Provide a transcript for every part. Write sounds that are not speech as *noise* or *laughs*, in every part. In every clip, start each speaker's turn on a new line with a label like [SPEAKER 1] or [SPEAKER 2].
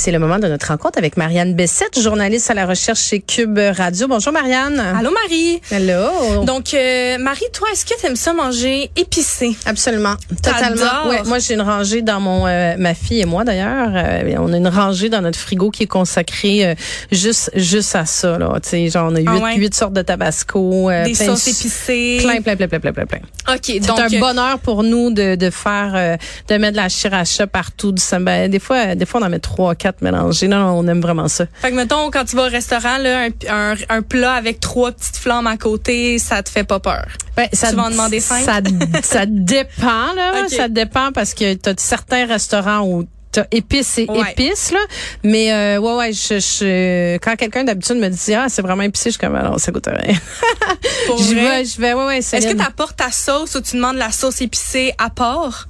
[SPEAKER 1] C'est le moment de notre rencontre avec Marianne Bessette, journaliste à la recherche chez Cube Radio. Bonjour Marianne.
[SPEAKER 2] Allô Marie.
[SPEAKER 1] Hello.
[SPEAKER 2] Donc euh, Marie, toi, est-ce que tu aimes ça manger épicé?
[SPEAKER 1] Absolument, totalement. Ouais, moi j'ai une rangée dans mon euh, ma fille et moi d'ailleurs, euh, on a une rangée dans notre frigo qui est consacrée euh, juste juste à ça là, tu sais, genre on a huit,
[SPEAKER 2] Ah ouais?
[SPEAKER 1] huit sortes de tabasco, euh,
[SPEAKER 2] Des
[SPEAKER 1] plein
[SPEAKER 2] sauces épicées.
[SPEAKER 1] Plein plein plein plein plein plein. plein.
[SPEAKER 2] OK,
[SPEAKER 1] C'est un
[SPEAKER 2] euh,
[SPEAKER 1] bonheur pour nous de, de faire euh, de mettre de la chiracha partout du ben, des fois des fois on en met trois quatre mélangés. Non, non, on aime vraiment ça.
[SPEAKER 2] Fait que mettons quand tu vas au restaurant là, un, un, un plat avec trois petites flammes à côté, ça te fait pas peur.
[SPEAKER 1] Ben, ça,
[SPEAKER 2] Tu vas en demander cinq?
[SPEAKER 1] Ça, *laughs* ça dépend, là. Ça dépend parce que t'as certains restaurants où t'as épices et
[SPEAKER 2] Ouais.
[SPEAKER 1] épices, là. Mais, euh, ouais, ouais, je, je- quand quelqu'un d'habitude me dit, ah, c'est vraiment épicé, je suis comme, ah non, ça goûte rien. *laughs* Je vais, je vais, ouais, ouais,
[SPEAKER 2] Est-ce que tu apportes ta sauce ou tu demandes la sauce épicée à part?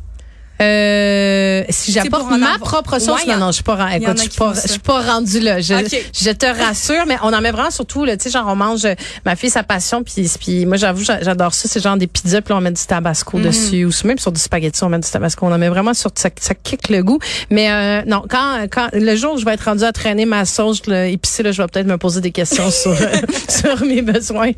[SPEAKER 1] Euh, si j'apporte ma
[SPEAKER 2] avoir-
[SPEAKER 1] propre sauce,
[SPEAKER 2] Ouais,
[SPEAKER 1] non, non, je suis pas, écoute, je suis pas,
[SPEAKER 2] font ça.
[SPEAKER 1] je suis pas rendue là. Je, te rassure, mais on en met vraiment surtout, tu sais, genre, on mange, euh, ma fille, sa passion, puis, puis moi, j'avoue, j'a- j'adore ça, c'est genre des pizzas, puis on met du tabasco
[SPEAKER 2] Mhm.
[SPEAKER 1] dessus, ou même sur du spaghetti, on met du tabasco, on en met vraiment sur, ça, ça kick le goût. Mais, euh, non, quand, quand, le jour où je vais être rendue à traîner ma sauce, là, épicée, là, je vais peut-être me poser des questions sur, *laughs* *laughs* sur mes besoins.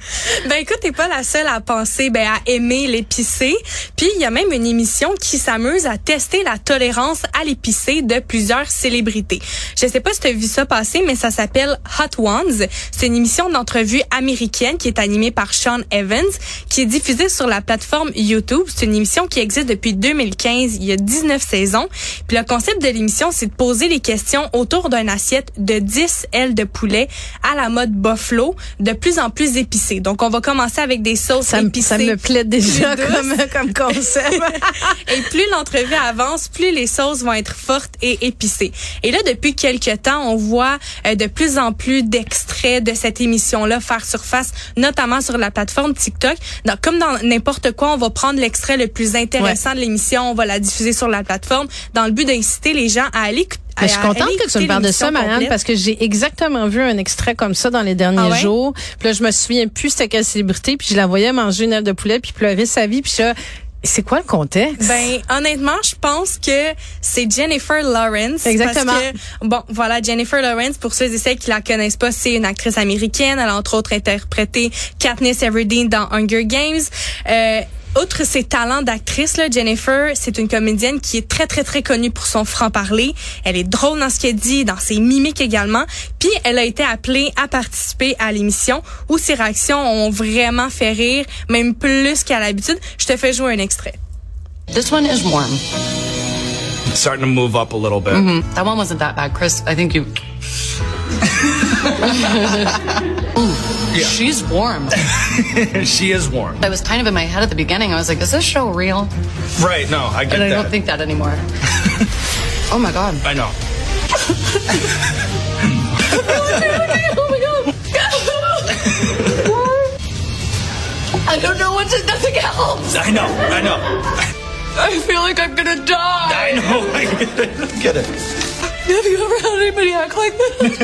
[SPEAKER 2] Ben écoute, t'es pas la seule à penser, ben à aimer l'épicé. Puis il y a même une émission qui s'amuse à tester la tolérance à l'épicé de plusieurs célébrités. Je sais pas si t'as vu ça passer, mais ça s'appelle Hot Ones. C'est une émission d'entrevue américaine qui est animée par Sean Evans, qui est diffusée sur la plateforme YouTube. C'est une émission qui existe depuis 2015. Il y a 19 saisons. Puis le concept de l'émission, c'est de poser les questions autour d'une assiette de 10 ailes de poulet à la mode buffalo, de plus en plus épicées. Donc, on va commencer avec des sauces
[SPEAKER 1] Ça,
[SPEAKER 2] épicées.
[SPEAKER 1] ça me plaît déjà comme, comme concept. *laughs*
[SPEAKER 2] Et plus l'entrevue avance, plus les sauces vont être fortes et épicées. Et là, depuis quelques temps, on voit euh, de plus en plus d'extraits de cette émission-là faire surface, notamment sur la plateforme TikTok. Donc, comme dans n'importe quoi, on va prendre l'extrait le plus intéressant de l'émission, on va la diffuser sur la plateforme dans le but d'inciter les gens à aller écouter.
[SPEAKER 1] Mais je suis contente que tu me parles de ça, Marianne, parce que j'ai exactement vu un extrait comme ça dans les derniers
[SPEAKER 2] Ah ouais?
[SPEAKER 1] jours. Puis là, je me souviens plus c'était quelle célébrité, puis je la voyais manger une aile de poulet, puis pleurer sa vie, puis ça, c'est quoi le contexte?
[SPEAKER 2] Ben honnêtement, je pense que c'est Jennifer Lawrence.
[SPEAKER 1] Exactement.
[SPEAKER 2] Parce que, bon, voilà, Jennifer Lawrence, pour ceux et celles qui la connaissent pas, c'est une actrice américaine. Elle a entre autres interprété Katniss Everdeen dans Hunger Games. Euh, Outre ses talents d'actrice, là, Jennifer, c'est une comédienne qui est très, très, très connue pour son franc-parler. Elle est drôle dans ce qu'elle dit, dans ses mimiques également. Puis, elle a été appelée à participer à l'émission où ses réactions ont vraiment fait rire, même plus qu'à l'habitude. Je te fais jouer un extrait.
[SPEAKER 3] This one is warm.
[SPEAKER 4] starting to move up a little bit.
[SPEAKER 3] That one wasn't that bad, Chris. I think you. *laughs* Ooh, she's warm. *laughs*
[SPEAKER 4] she is warm.
[SPEAKER 3] I was kind of in my head at the beginning. I was like, is this show real?
[SPEAKER 4] Right, no, I get
[SPEAKER 3] And I don't think that anymore. *laughs* oh my god.
[SPEAKER 4] I know. *laughs* oh my god.
[SPEAKER 3] I don't know what to. Nothing helps.
[SPEAKER 4] I know, I know.
[SPEAKER 3] I feel like I'm gonna die.
[SPEAKER 4] I know, I get it. I get it.
[SPEAKER 3] Have you ever had anybody act like this?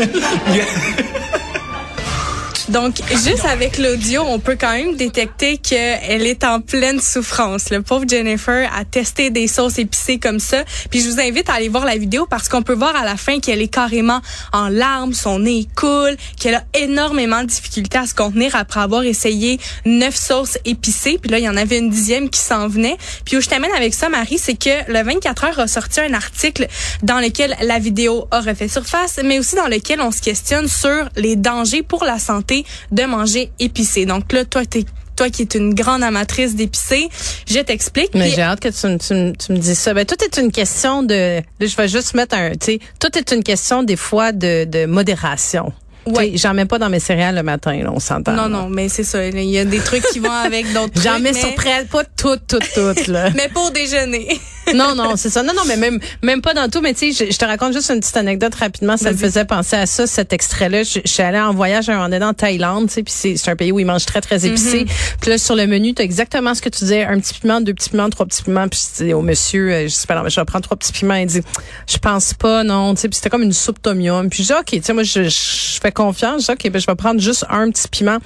[SPEAKER 2] Donc, juste avec l'audio, on peut quand même détecter qu'elle est en pleine souffrance. Le pauvre Jennifer a testé des sauces épicées comme ça. Puis je vous invite à aller voir la vidéo parce qu'on peut voir à la fin qu'elle est carrément en larmes, son nez coule, qu'elle a énormément de difficultés à se contenir après avoir essayé neuf sauces épicées. Puis là, il y en avait une dixième qui s'en venait. Puis où je t'amène avec ça, Marie, c'est que le 24 heures a sorti un article dans lequel la vidéo a refait surface, mais aussi dans lequel on se questionne sur les dangers pour la santé de manger épicé. Donc là, toi, t'es toi qui es une grande amatrice d'épicé, je t'explique.
[SPEAKER 1] Mais j'ai hâte que tu, me- tu, me- tu me dises ça. Ben, tout est une question de, là, je vais juste mettre un, tu sais, tout est une question des fois de, de modération.
[SPEAKER 2] Ouais.
[SPEAKER 1] Tu J'en mets pas dans mes céréales le matin, là, on s'entend.
[SPEAKER 2] non,
[SPEAKER 1] là.
[SPEAKER 2] non, mais c'est ça. Il y a des trucs qui vont avec d'autres trucs.
[SPEAKER 1] J'en mets
[SPEAKER 2] mais,
[SPEAKER 1] sur près, pas toutes, toutes, toutes, là. *laughs*
[SPEAKER 2] mais pour déjeuner. *laughs*
[SPEAKER 1] non, non, c'est ça. Non, non, mais même, même pas dans tout. Mais tu sais, je, je te raconte juste une petite anecdote rapidement. Ça me faisait penser à ça, cet extrait-là. Je, je suis allée en voyage un moment donné en Thaïlande, tu sais, puis c'est c'est un pays où ils mangent très, très épicé. Puis là, sur le menu, tu as exactement ce que tu disais. Un petit piment, deux petits piments, trois petits piments. Puis je dis au monsieur, euh, je sais pas, non, mais je vais prendre trois petits piments. Il dit, je pense pas, non. Tu sais, puis c'était comme une soupe tom yum. Puis je dis, OK, tu sais, moi, je, je fais confiance. Je dis, OK, ben, je vais prendre juste un petit piment.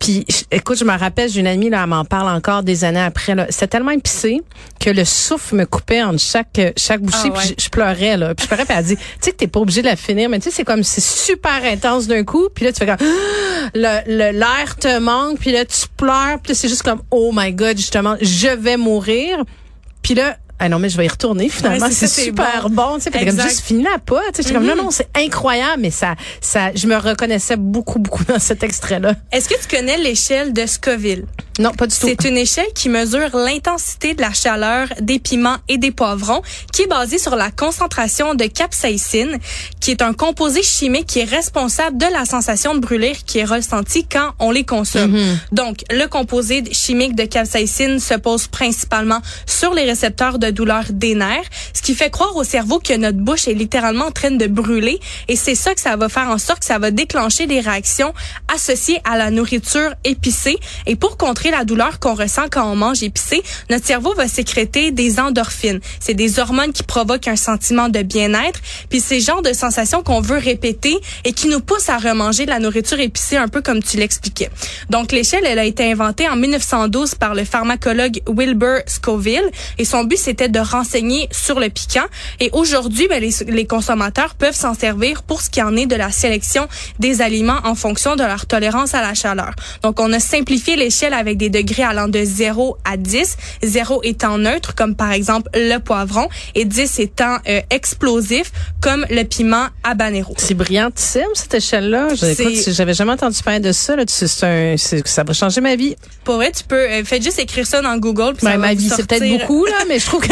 [SPEAKER 1] Puis, écoute, je me rappelle, j'ai une amie, là, elle m'en parle encore des années après, là. C'était tellement épicé que le souffle me coupait entre chaque, chaque bouchée.
[SPEAKER 2] Ah
[SPEAKER 1] puis je, je pleurais, là. Puis je pleurais, puis elle dit, tu sais que t'es pas obligé de la finir, mais tu sais, c'est comme, c'est super intense d'un coup. Puis là, tu fais comme, *gasps* le, le- l'air te manque, puis là, tu pleures, puis là, c'est juste comme, oh my God, justement, je vais mourir. Puis là, ah non, mais je vais y retourner finalement.
[SPEAKER 2] Ouais, c'est
[SPEAKER 1] super
[SPEAKER 2] bon.
[SPEAKER 1] bon. tu sais. Comme juste fini la pas. tu sais. J'étais comme non, non, c'est incroyable, mais ça, ça, je me reconnaissais beaucoup, beaucoup dans cet extrait-là.
[SPEAKER 2] Est-ce que tu connais l'échelle de Scoville?
[SPEAKER 1] Non, pas du tout.
[SPEAKER 2] C'est une échelle qui mesure l'intensité de la chaleur des piments et des poivrons, qui est basée sur la concentration de capsaïcine, qui est un composé chimique qui est responsable de la sensation de brûlir qui est ressentie quand on les consomme. Donc, le composé chimique de capsaïcine se pose principalement sur les récepteurs de douleur des nerfs, ce qui fait croire au cerveau que notre bouche est littéralement en train de brûler, et c'est ça que ça va faire en sorte que ça va déclencher des réactions associées à la nourriture épicée. Et pour contrer la douleur qu'on ressent quand on mange épicé, notre cerveau va sécréter des endorphines. C'est des hormones qui provoquent un sentiment de bien-être. Puis c'est genre de sensation qu'on veut répéter et qui nous pousse à remanger de la nourriture épicée, un peu comme tu l'expliquais. Donc l'échelle, elle a été inventée en 1912 par le pharmacologue Wilbur Scoville et son but c'était de renseigner sur le piquant. Et aujourd'hui, ben, les, les consommateurs peuvent s'en servir pour ce qui en est de la sélection des aliments en fonction de leur tolérance à la chaleur. Donc on a simplifié l'échelle avec des degrés allant de 0 à 10, 0 étant neutre comme par exemple le poivron et 10 étant euh, explosif comme le piment habanero.
[SPEAKER 1] C'est brillantissime, cette échelle-là. J'avais jamais entendu parler de ça. Là. Un, ça va changer ma vie.
[SPEAKER 2] Pour vrai, tu peux euh, faites juste écrire ça dans Google puis ça
[SPEAKER 1] Ben,
[SPEAKER 2] va
[SPEAKER 1] ma vie, c'est peut-être beaucoup, là, mais je trouve que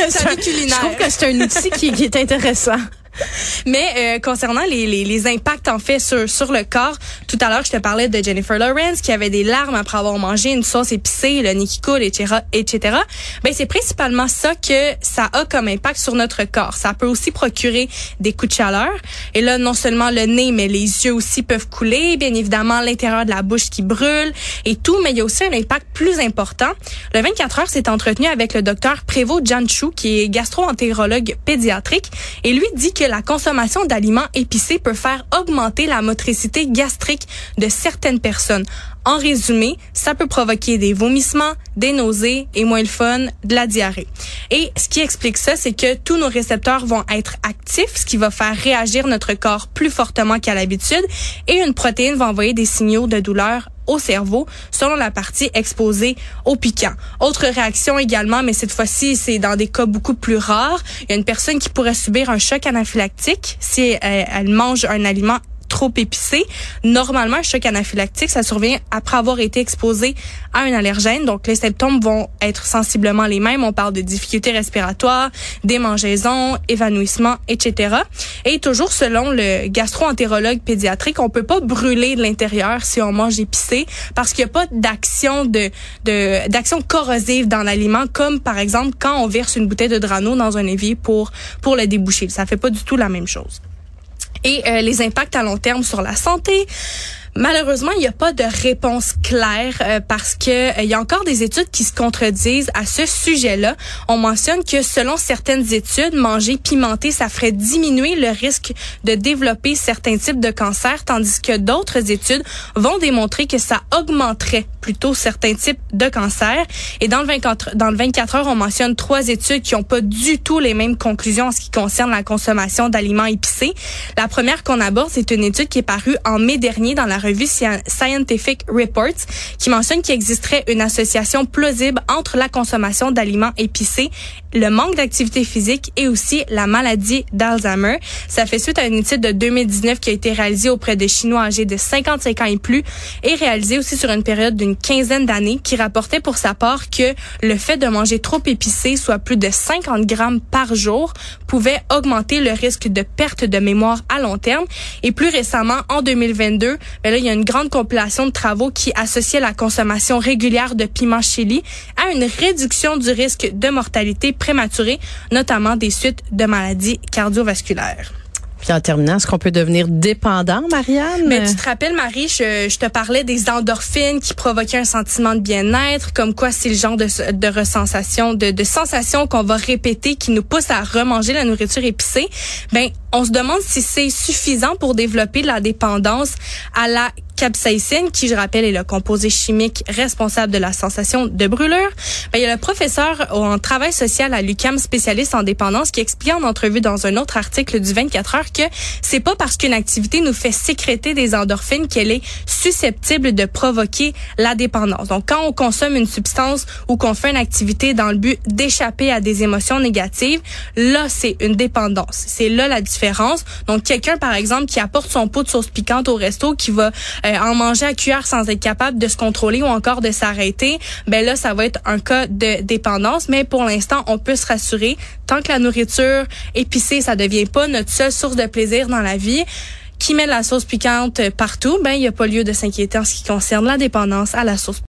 [SPEAKER 1] que c'est un outil qui, qui est intéressant. *laughs*
[SPEAKER 2] Mais euh, concernant les, les, les impacts en fait sur, sur le corps, tout à l'heure je te parlais de Jennifer Lawrence qui avait des larmes après avoir mangé une sauce épicée, le nez qui etc., etc. Ben c'est principalement ça que ça a comme impact sur notre corps. Ça peut aussi procurer des coups de chaleur. Et là, non seulement le nez, mais les yeux aussi peuvent couler. Bien évidemment, l'intérieur de la bouche qui brûle et tout. Mais il y a aussi un impact plus important. Le 24 heures s'est entretenu avec le docteur Prévost Janchou, qui est gastro-entérologue pédiatrique, et lui dit que la consommation d'aliments épicés peut faire augmenter la motricité gastrique de certaines personnes. En résumé, ça peut provoquer des vomissements, des nausées et moins le fun, de la diarrhée. Et ce qui explique ça, c'est que tous nos récepteurs vont être actifs, ce qui va faire réagir notre corps plus fortement qu'à l'habitude, et une protéine va envoyer des signaux de douleur au cerveau selon la partie exposée au piquant. Autre réaction également, mais cette fois-ci, c'est dans des cas beaucoup plus rares. Il y a une personne qui pourrait subir un choc anaphylactique si elle, elle mange un aliment trop épicé. Normalement, un choc anaphylactique, ça survient après avoir été exposé à un allergène. Donc, les symptômes vont être sensiblement les mêmes. On parle de difficultés respiratoires, démangeaisons, évanouissement, etc. Et toujours selon le gastro-entérologue pédiatrique, on peut pas brûler de l'intérieur si on mange épicé parce qu'il n'y a pas d'action de, de d'action corrosive dans l'aliment comme par exemple quand on verse une bouteille de Drano dans un évier pour pour le déboucher. Ça fait pas du tout la même chose et euh, les impacts à long terme sur la santé. Malheureusement, il n'y a pas de réponse claire euh, parce que euh, il y a encore des études qui se contredisent à ce sujet-là. On mentionne que selon certaines études, manger pimenté, ça ferait diminuer le risque de développer certains types de cancers, tandis que d'autres études vont démontrer que ça augmenterait plutôt certains types de cancers. Et dans le 24, dans le 24 heures, on mentionne trois études qui n'ont pas du tout les mêmes conclusions en ce qui concerne la consommation d'aliments épicés. La première qu'on aborde, c'est une étude qui est parue en mai dernier dans la revue Sci- Scientific Reports qui mentionne qu'il existerait une association plausible entre la consommation d'aliments épicés, le manque d'activité physique et aussi la maladie d'Alzheimer. Ça fait suite à une étude de 2019 qui a été réalisée auprès de Chinois âgés de 55 ans et plus et réalisée aussi sur une période d'une quinzaine d'années qui rapportait pour sa part que le fait de manger trop épicé, soit plus de 50 grammes par jour, pouvait augmenter le risque de perte de mémoire à long terme. Et plus récemment, en 2022, ben là, il y a une grande compilation de travaux qui associaient la consommation régulière de piment chili à une réduction du risque de mortalité prématurée, notamment des suites de maladies cardiovasculaires.
[SPEAKER 1] Puis en terminant, est-ce qu'on peut devenir dépendant, Marianne?
[SPEAKER 2] Mais tu te rappelles, Marie, je, je, te parlais des endorphines qui provoquaient un sentiment de bien-être, comme quoi c'est le genre de, de resensation, de, de sensation qu'on va répéter qui nous pousse à remanger la nourriture épicée. Ben, on se demande si c'est suffisant pour développer la dépendance à la capsaïcine, qui, je rappelle, est le composé chimique responsable de la sensation de brûlure. Ben, il y a le professeur en travail social à l'UCAM, spécialiste en dépendance, qui explique en entrevue dans un autre article du 24 heures que c'est pas parce qu'une activité nous fait sécréter des endorphines qu'elle est susceptible de provoquer la dépendance. Donc, quand on consomme une substance ou qu'on fait une activité dans le but d'échapper à des émotions négatives, là, c'est une dépendance. C'est là la Donc, quelqu'un, par exemple, qui apporte son pot de sauce piquante au resto, qui va euh, en manger à cuillère sans être capable de se contrôler ou encore de s'arrêter, ben là, ça va être un cas de dépendance. Mais pour l'instant, on peut se rassurer. Tant que la nourriture épicée, ça devient pas notre seule source de plaisir dans la vie, qui met la sauce piquante partout, ben il n'y a pas lieu de s'inquiéter en ce qui concerne la dépendance à la sauce